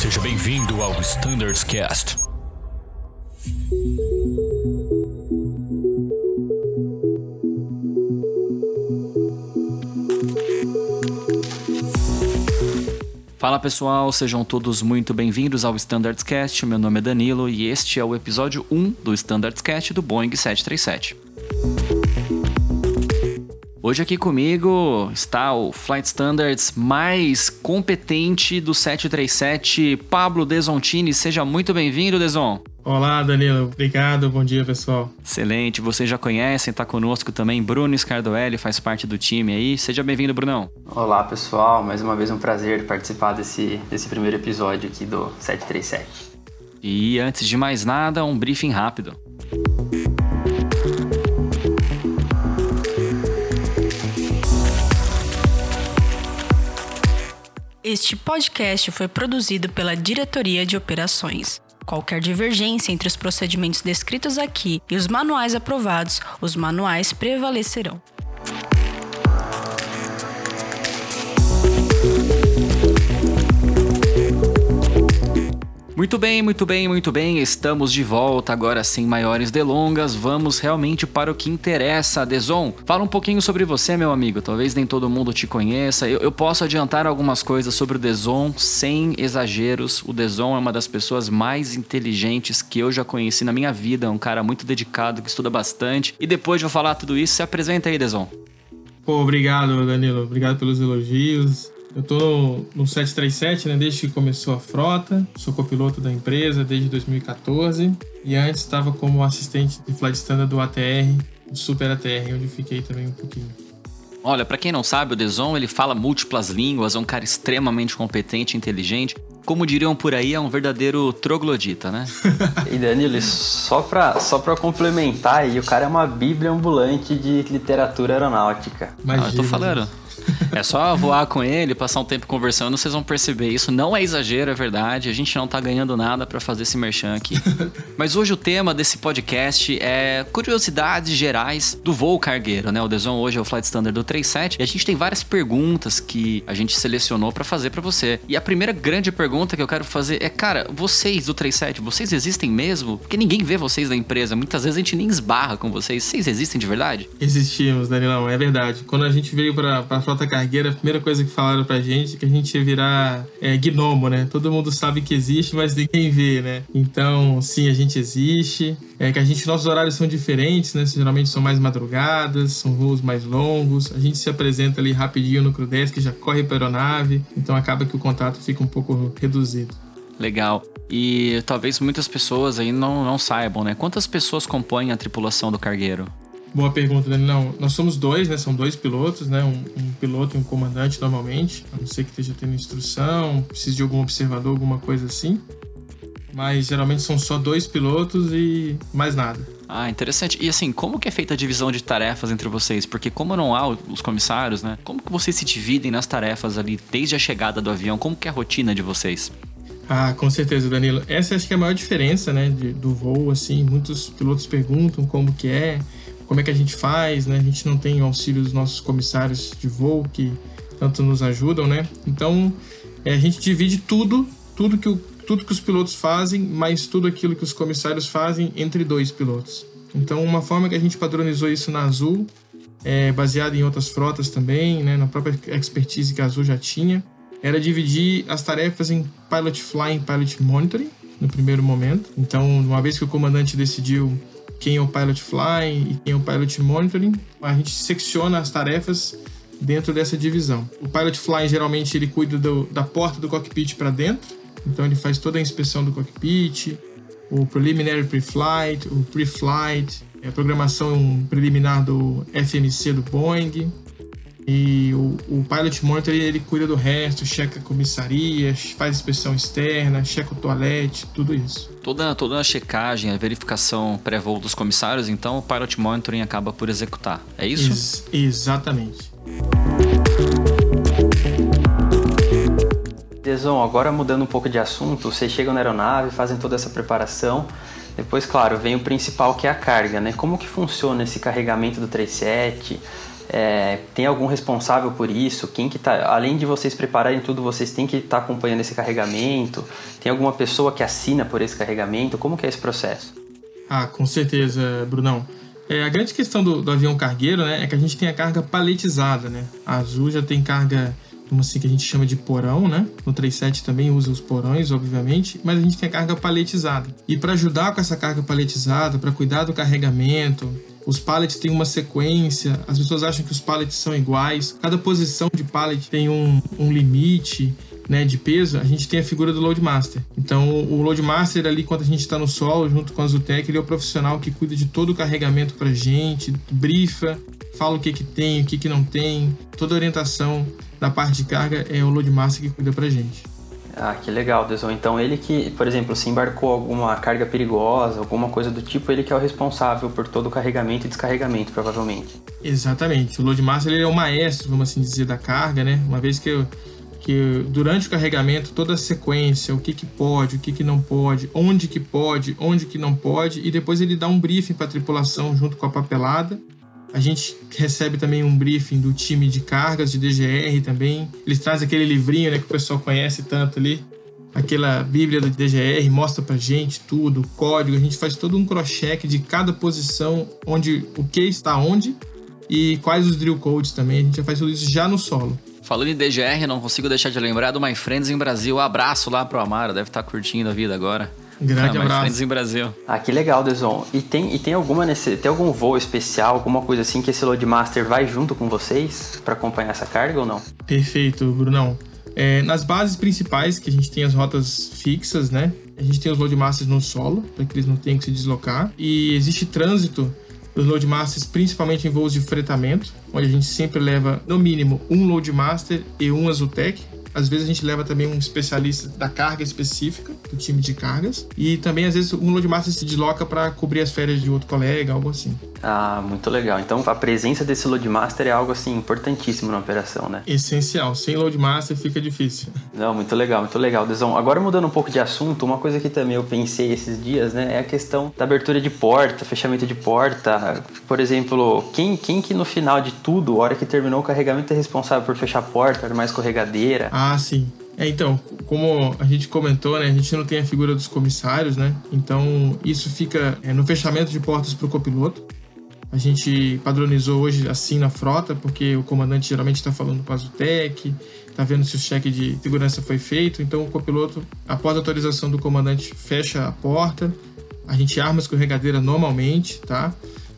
Seja bem-vindo ao Standards Cast. Fala pessoal, sejam todos muito bem-vindos ao Standards Cast. Meu nome é Danilo e este é o episódio 1 do Standards Cast do Boeing 737. Hoje aqui comigo está o Flight Standards mais competente do 737, Pablo Desontini. Seja muito bem-vindo, Deson. Olá, Danilo. Obrigado. Bom dia, pessoal. Excelente. Vocês já conhecem, está conosco também Bruno Scardoelli, faz parte do time aí. Seja bem-vindo, Brunão. Olá, pessoal. Mais uma vez um prazer participar desse, desse primeiro episódio aqui do 737. E antes de mais nada, um briefing rápido. Este podcast foi produzido pela Diretoria de Operações. Qualquer divergência entre os procedimentos descritos aqui e os manuais aprovados, os manuais prevalecerão. Muito bem, muito bem, muito bem. Estamos de volta agora sem maiores delongas. Vamos realmente para o que interessa. Deson, fala um pouquinho sobre você, meu amigo. Talvez nem todo mundo te conheça. Eu, eu posso adiantar algumas coisas sobre o Deson sem exageros. O Deson é uma das pessoas mais inteligentes que eu já conheci na minha vida. É um cara muito dedicado, que estuda bastante. E depois de eu falar tudo isso, se apresenta aí, Deson. Pô, obrigado, Danilo. Obrigado pelos elogios. Eu tô no 737, né, desde que começou a frota. Sou copiloto da empresa desde 2014 e antes estava como assistente de flight standard do ATR, do Super ATR, onde fiquei também um pouquinho. Olha, para quem não sabe, o Deson ele fala múltiplas línguas, é um cara extremamente competente, inteligente. Como diriam por aí, é um verdadeiro troglodita, né? e Danilo, só pra, só pra complementar aí, o cara é uma bíblia ambulante de literatura aeronáutica. Imagina, ah, eu tô falando. É só voar com ele, passar um tempo conversando, vocês vão perceber. Isso não é exagero, é verdade. A gente não tá ganhando nada para fazer esse merchan aqui. Mas hoje o tema desse podcast é curiosidades gerais do voo cargueiro, né? O Deson hoje é o Flight Standard do 37 e a gente tem várias perguntas que a gente selecionou para fazer para você. E a primeira grande pergunta que eu quero fazer é, cara, vocês do 37, vocês existem mesmo? Porque ninguém vê vocês na empresa. Muitas vezes a gente nem esbarra com vocês. Vocês existem de verdade? Existimos, Danilão, é verdade. Quando a gente veio pra frota cargueira, a primeira coisa que falaram pra gente é que a gente ia virar é, gnomo, né? Todo mundo sabe que existe, mas ninguém vê, né? Então, sim, a gente existe. É que a gente, nossos horários são diferentes, né? Geralmente são mais madrugadas, são voos mais longos. A gente se apresenta ali rapidinho no Crudesk, já corre para a aeronave, então acaba que o contato fica um pouco reduzido. Legal. E talvez muitas pessoas aí não, não saibam, né? Quantas pessoas compõem a tripulação do cargueiro? Boa pergunta, Dani. Não, nós somos dois, né? São dois pilotos, né? Um, um, piloto e um comandante normalmente. A não ser que esteja tendo instrução, precise de algum observador, alguma coisa assim. Mas geralmente são só dois pilotos e mais nada. Ah, interessante. E assim, como que é feita a divisão de tarefas entre vocês? Porque como não há os comissários, né? Como que vocês se dividem nas tarefas ali desde a chegada do avião? Como que é a rotina de vocês? Ah, com certeza, Danilo. Essa acho que é a maior diferença, né, de, do voo, assim. Muitos pilotos perguntam como que é como é que a gente faz, né? A gente não tem o auxílio dos nossos comissários de voo que tanto nos ajudam, né? Então, é, a gente divide tudo, tudo que, o, tudo que os pilotos fazem, mais tudo aquilo que os comissários fazem entre dois pilotos. Então, uma forma que a gente padronizou isso na Azul, é, baseado em outras frotas também, né, na própria expertise que a Azul já tinha, era dividir as tarefas em Pilot Flying Pilot Monitoring, no primeiro momento. Então, uma vez que o comandante decidiu quem é o Pilot Flying e quem é o Pilot Monitoring. A gente secciona as tarefas dentro dessa divisão. O Pilot Flying geralmente ele cuida do, da porta do cockpit para dentro, então ele faz toda a inspeção do cockpit, o Preliminary Pre-Flight, o Pre-Flight, a programação preliminar do FMC do Boeing, e o, o Pilot Monitor ele, ele cuida do resto, checa a comissaria, faz inspeção externa, checa o toalete, tudo isso. Toda, toda a checagem, a verificação pré-voo dos comissários, então o Pilot Monitoring acaba por executar. É isso? Ex exatamente. Deson, agora mudando um pouco de assunto, vocês chegam na aeronave, fazem toda essa preparação. Depois, claro, vem o principal que é a carga, né? Como que funciona esse carregamento do 37? É, tem algum responsável por isso? Quem que tá, além de vocês prepararem tudo, vocês têm que estar tá acompanhando esse carregamento? Tem alguma pessoa que assina por esse carregamento? Como que é esse processo? Ah, com certeza, Brunão. É, a grande questão do, do, avião cargueiro né, é que a gente tem a carga paletizada. Né? A Azul já tem carga, como assim, que a gente chama de porão, né? No 37 também usa os porões, obviamente, mas a gente tem a carga paletizada. E para ajudar com essa carga paletizada, para cuidar do carregamento, os pallets têm uma sequência, as pessoas acham que os pallets são iguais, cada posição de pallet tem um, um limite né, de peso, a gente tem a figura do Loadmaster. Então, o Loadmaster ali, quando a gente está no solo, junto com a Zutec, ele é o profissional que cuida de todo o carregamento para gente, brifa, fala o que que tem, o que que não tem, toda a orientação da parte de carga é o Loadmaster que cuida para gente. Ah, que legal, Deson. Então ele que, por exemplo, se embarcou alguma carga perigosa, alguma coisa do tipo, ele que é o responsável por todo o carregamento e descarregamento, provavelmente. Exatamente. O Loadmaster ele é o maestro, vamos assim dizer, da carga, né? Uma vez que que durante o carregamento toda a sequência, o que, que pode, o que, que não pode, onde que pode, onde que não pode, e depois ele dá um briefing para a tripulação junto com a papelada. A gente recebe também um briefing do time de cargas, de DGR também. Eles trazem aquele livrinho né, que o pessoal conhece tanto ali, aquela bíblia do DGR, mostra pra gente tudo, o código, a gente faz todo um cross-check de cada posição, onde o que está onde e quais os drill codes também. A gente já faz tudo isso já no solo. Falando em DGR, não consigo deixar de lembrar do My Friends em Brasil. Abraço lá pro Amaro, deve estar tá curtindo a vida agora. Grande ah, abraço. Em Brasil. Ah, que legal, Deson. E tem, e tem alguma nesse, tem algum voo especial, alguma coisa assim que esse Loadmaster vai junto com vocês para acompanhar essa carga ou não? Perfeito, Brunão. É, nas bases principais, que a gente tem as rotas fixas, né? A gente tem os Loadmasters no solo, para que eles não tenham que se deslocar. E existe trânsito dos Loadmasters, principalmente em voos de fretamento, onde a gente sempre leva, no mínimo, um Loadmaster e um Azutec, às vezes a gente leva também um especialista da carga específica, do time de cargas. E também, às vezes, um loadmaster se desloca para cobrir as férias de outro colega, algo assim. Ah, muito legal. Então, a presença desse loadmaster é algo, assim, importantíssimo na operação, né? Essencial. Sem loadmaster fica difícil. Não, muito legal, muito legal, Desão. Agora, mudando um pouco de assunto, uma coisa que também eu pensei esses dias, né, é a questão da abertura de porta, fechamento de porta. Por exemplo, quem, quem que no final de tudo, a hora que terminou o carregamento, é responsável por fechar a porta, armar escorregadeira? Ah, sim. É, então, como a gente comentou, né, a gente não tem a figura dos comissários, né? Então, isso fica é, no fechamento de portas para o copiloto. A gente padronizou hoje assim na frota, porque o comandante geralmente está falando com a Zutec, está vendo se o cheque de segurança foi feito. Então, o copiloto, após a autorização do comandante, fecha a porta. A gente arma a escorregadeira normalmente, tá?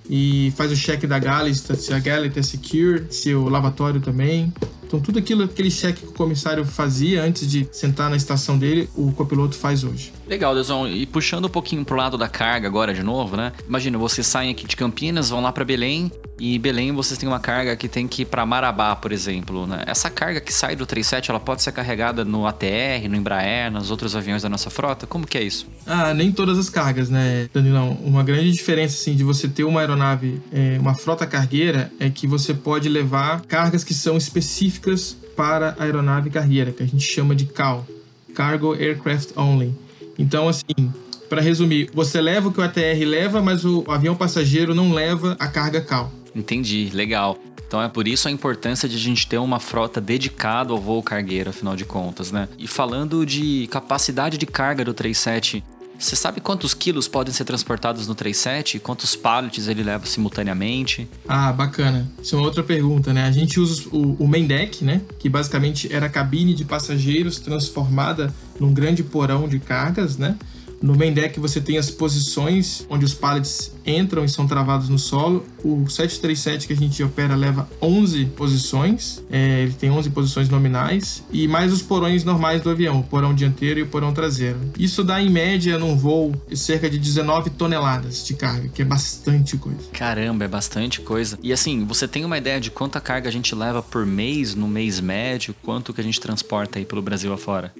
E faz o cheque da galley, se a galley está secure, se o lavatório também. Então, tudo aquilo, aquele cheque que o comissário fazia antes de sentar na estação dele, o copiloto faz hoje. Legal, Deusão. E puxando um pouquinho pro lado da carga agora de novo, né? Imagina, vocês saem aqui de Campinas, vão lá para Belém, e Belém vocês têm uma carga que tem que ir para Marabá, por exemplo, né? Essa carga que sai do 37, ela pode ser carregada no ATR, no Embraer, nos outros aviões da nossa frota? Como que é isso? Ah, nem todas as cargas, né, Danilão? Uma grande diferença, assim, de você ter uma aeronave, é, uma frota cargueira, é que você pode levar cargas que são específicas específicas para a aeronave cargueira, que a gente chama de CAO, Cargo Aircraft Only. Então, assim, para resumir, você leva o que o ATR leva, mas o avião passageiro não leva a carga CAO. Entendi, legal. Então é por isso a importância de a gente ter uma frota dedicada ao voo cargueiro, afinal de contas, né? E falando de capacidade de carga do 37, você sabe quantos quilos podem ser transportados no 37? Quantos pallets ele leva simultaneamente? Ah, bacana. Isso é uma outra pergunta, né? A gente usa o, o main deck, né? Que basicamente era a cabine de passageiros transformada num grande porão de cargas, né? No main deck você tem as posições onde os pallets entram e são travados no solo. O 737 que a gente opera leva 11 posições, é, ele tem 11 posições nominais, e mais os porões normais do avião, o porão dianteiro e o porão traseiro. Isso dá em média num voo cerca de 19 toneladas de carga, que é bastante coisa. Caramba, é bastante coisa. E assim, você tem uma ideia de quanta carga a gente leva por mês, no mês médio, quanto que a gente transporta aí pelo Brasil afora?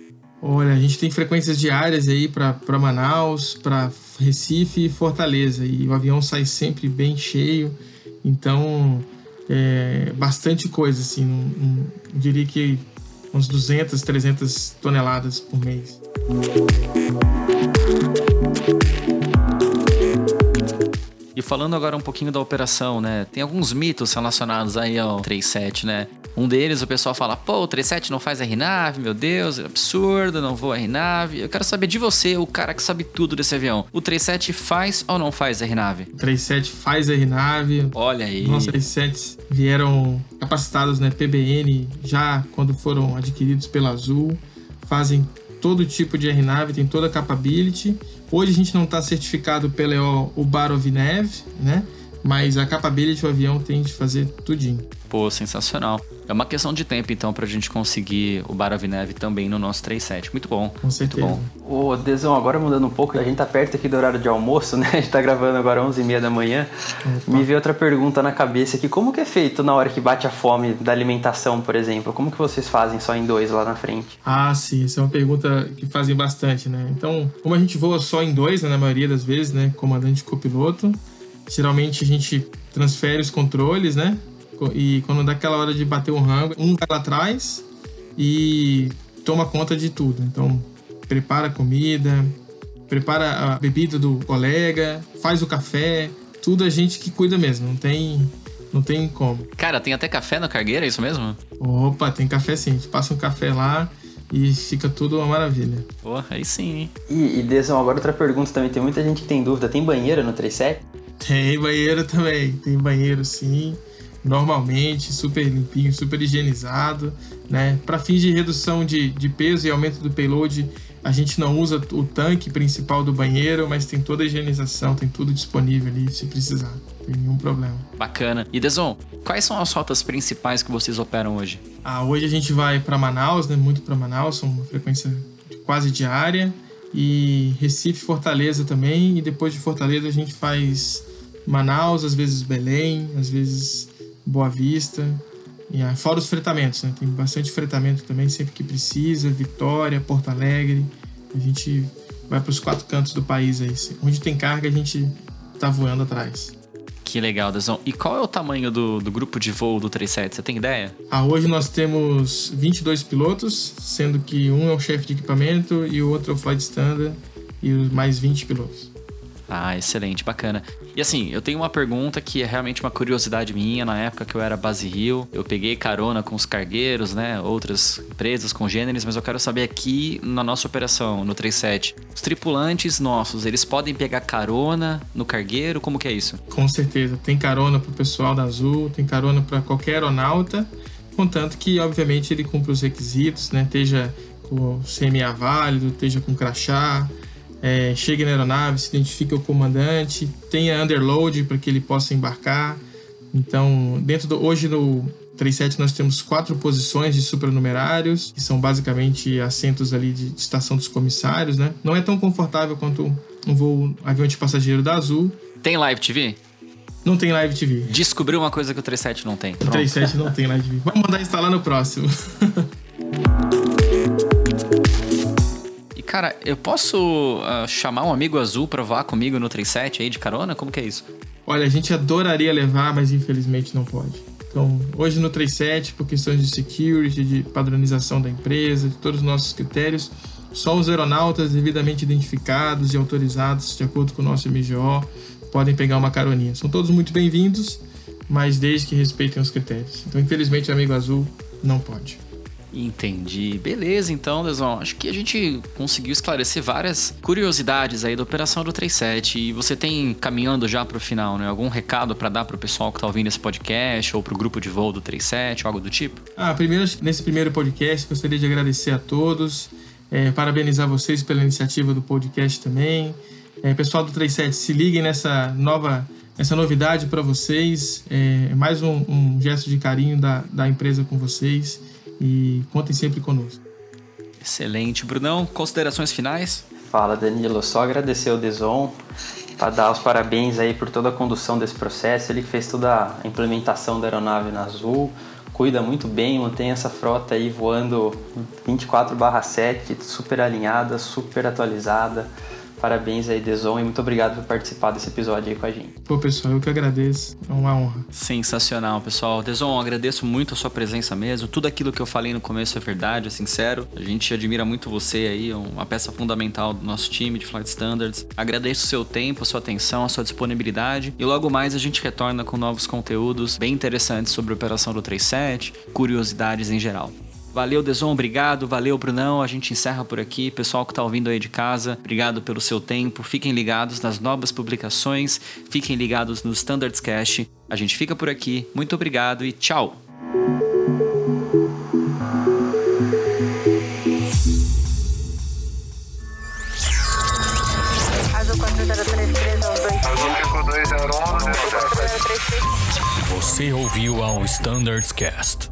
Olha, a gente tem frequências diárias aí para Manaus, para Recife e Fortaleza. E o avião sai sempre bem cheio. Então, é bastante coisa, assim. Um, um, eu diria que uns 200, 300 toneladas por mês. falando agora um pouquinho da operação, né? Tem alguns mitos relacionados aí ao 37, né? Um deles, o pessoal fala, pô, o 37 não faz RNAV, meu Deus, é absurdo, não vou RNAV. Eu quero saber de você, o cara que sabe tudo desse avião. O 37 faz ou não faz RNAV? O 37 faz RNAV. Olha aí. Nossos 37 vieram capacitados, né, PBN, já quando foram adquiridos pela Azul. Fazem todo tipo de RNAV, tem toda a capability. Hoje a gente não está certificado pela Ubarovinev, né? Mas a capability do avião tem de fazer tudinho. Pô, sensacional. É uma questão de tempo, então, pra gente conseguir o Baravinev também no nosso 37. Muito bom. Com certeza. Muito bom. Ô, Desão, agora mudando um pouco, a gente tá perto aqui do horário de almoço, né? A gente tá gravando agora 11h30 da manhã. Me veio outra pergunta na cabeça aqui. Como que é feito na hora que bate a fome da alimentação, por exemplo? Como que vocês fazem só em dois lá na frente? Ah, sim. Essa é uma pergunta que fazem bastante, né? Então, como a gente voa só em dois, né, na maioria das vezes, né? Comandante e copiloto, geralmente a gente transfere os controles, né? E quando dá aquela hora de bater o rango, um vai lá atrás e toma conta de tudo. Então, prepara a comida, prepara a bebida do colega, faz o café, tudo a gente que cuida mesmo, não tem não tem como. Cara, tem até café na cargueira, é isso mesmo? Opa, tem café sim. A gente passa um café lá e fica tudo uma maravilha. Pô, aí sim, hein? E, e Desão, agora outra pergunta também. Tem muita gente que tem dúvida. Tem banheiro no 37? Tem banheiro também. Tem banheiro sim normalmente, super limpinho, super higienizado, né? Para fins de redução de, de peso e aumento do payload, a gente não usa o tanque principal do banheiro, mas tem toda a higienização, tem tudo disponível ali se precisar. Não tem nenhum problema. Bacana. E Deson, quais são as rotas principais que vocês operam hoje? Ah, hoje a gente vai para Manaus, né? Muito para Manaus, são uma frequência quase diária. E Recife, Fortaleza também. E depois de Fortaleza a gente faz Manaus, às vezes Belém, às vezes Boa Vista. E, ah, fora os fretamentos, né? Tem bastante fretamento também, sempre que precisa. Vitória, Porto Alegre. A gente vai para os quatro cantos do país aí. Onde tem carga, a gente tá voando atrás. Que legal, Dazão. E qual é o tamanho do, do grupo de voo do 37? Você tem ideia? Ah, hoje nós temos 22 pilotos, sendo que um é o chefe de equipamento e o outro é o flight standard e mais 20 pilotos. Ah, excelente, bacana. E assim, eu tenho uma pergunta que é realmente uma curiosidade minha. Na época que eu era base Rio, eu peguei carona com os cargueiros, né? Outras empresas, congêneres, mas eu quero saber aqui na nossa operação, no 37, os tripulantes nossos, eles podem pegar carona no cargueiro? Como que é isso? Com certeza. Tem carona pro pessoal da Azul, tem carona para qualquer aeronauta, contanto que, obviamente, ele cumpre os requisitos, né? Esteja com CMA válido, esteja com crachá, é, chegue na aeronave, se identifique o comandante, tenha underload para que ele possa embarcar. Então, dentro do hoje no 37 nós temos quatro posições de supernumerários, que são basicamente assentos ali de, de estação dos comissários, né? Não é tão confortável quanto um voo avião de passageiro da Azul. Tem live TV? Não tem live TV. Descobriu uma coisa que o 37 não tem. Pronto. O 37 não tem live TV. Vamos mandar instalar no próximo. Cara, eu posso uh, chamar um amigo azul pra voar comigo no 37 aí de carona? Como que é isso? Olha, a gente adoraria levar, mas infelizmente não pode. Então, hoje no 37, por questões de security, de padronização da empresa, de todos os nossos critérios, só os aeronautas devidamente identificados e autorizados de acordo com o nosso MGO podem pegar uma caroninha. São todos muito bem-vindos, mas desde que respeitem os critérios. Então, infelizmente, amigo azul não pode. Entendi. Beleza, então, Desão. Acho que a gente conseguiu esclarecer várias curiosidades aí da operação do 37 e você tem caminhando já para o final, né? Algum recado para dar para o pessoal que está ouvindo esse podcast ou para o grupo de voo do 37, algo do tipo? Ah, primeiro, nesse primeiro podcast, gostaria de agradecer a todos, é, parabenizar vocês pela iniciativa do podcast também. É, pessoal do 37, se liguem nessa nova essa novidade para vocês. É mais um, um, gesto de carinho da, da empresa com vocês e contem sempre conosco. Excelente. Brunão, considerações finais? Fala, Danilo. Só agradecer ao Deson para dar os parabéns aí por toda a condução desse processo. Ele que fez toda a implementação da aeronave na Azul, cuida muito bem, mantém essa frota aí voando 24/7, super alinhada, super atualizada. Parabéns aí, Deson, e muito obrigado por participar desse episódio aí com a gente. Pô, pessoal, eu que agradeço. É uma honra. Sensacional, pessoal. Deson, agradeço muito a sua presença mesmo. Tudo aquilo que eu falei no começo é verdade, é sincero. A gente admira muito você aí, uma peça fundamental do nosso time de Flight Standards. Agradeço o seu tempo, a sua atenção, a sua disponibilidade. E logo mais a gente retorna com novos conteúdos bem interessantes sobre a operação do 37, curiosidades em geral. Valeu, Deson, obrigado. Valeu, Brunão. A gente encerra por aqui. Pessoal que está ouvindo aí de casa, obrigado pelo seu tempo. Fiquem ligados nas novas publicações. Fiquem ligados no Standards Cash. A gente fica por aqui. Muito obrigado e tchau. Você ouviu ao Standards Cast.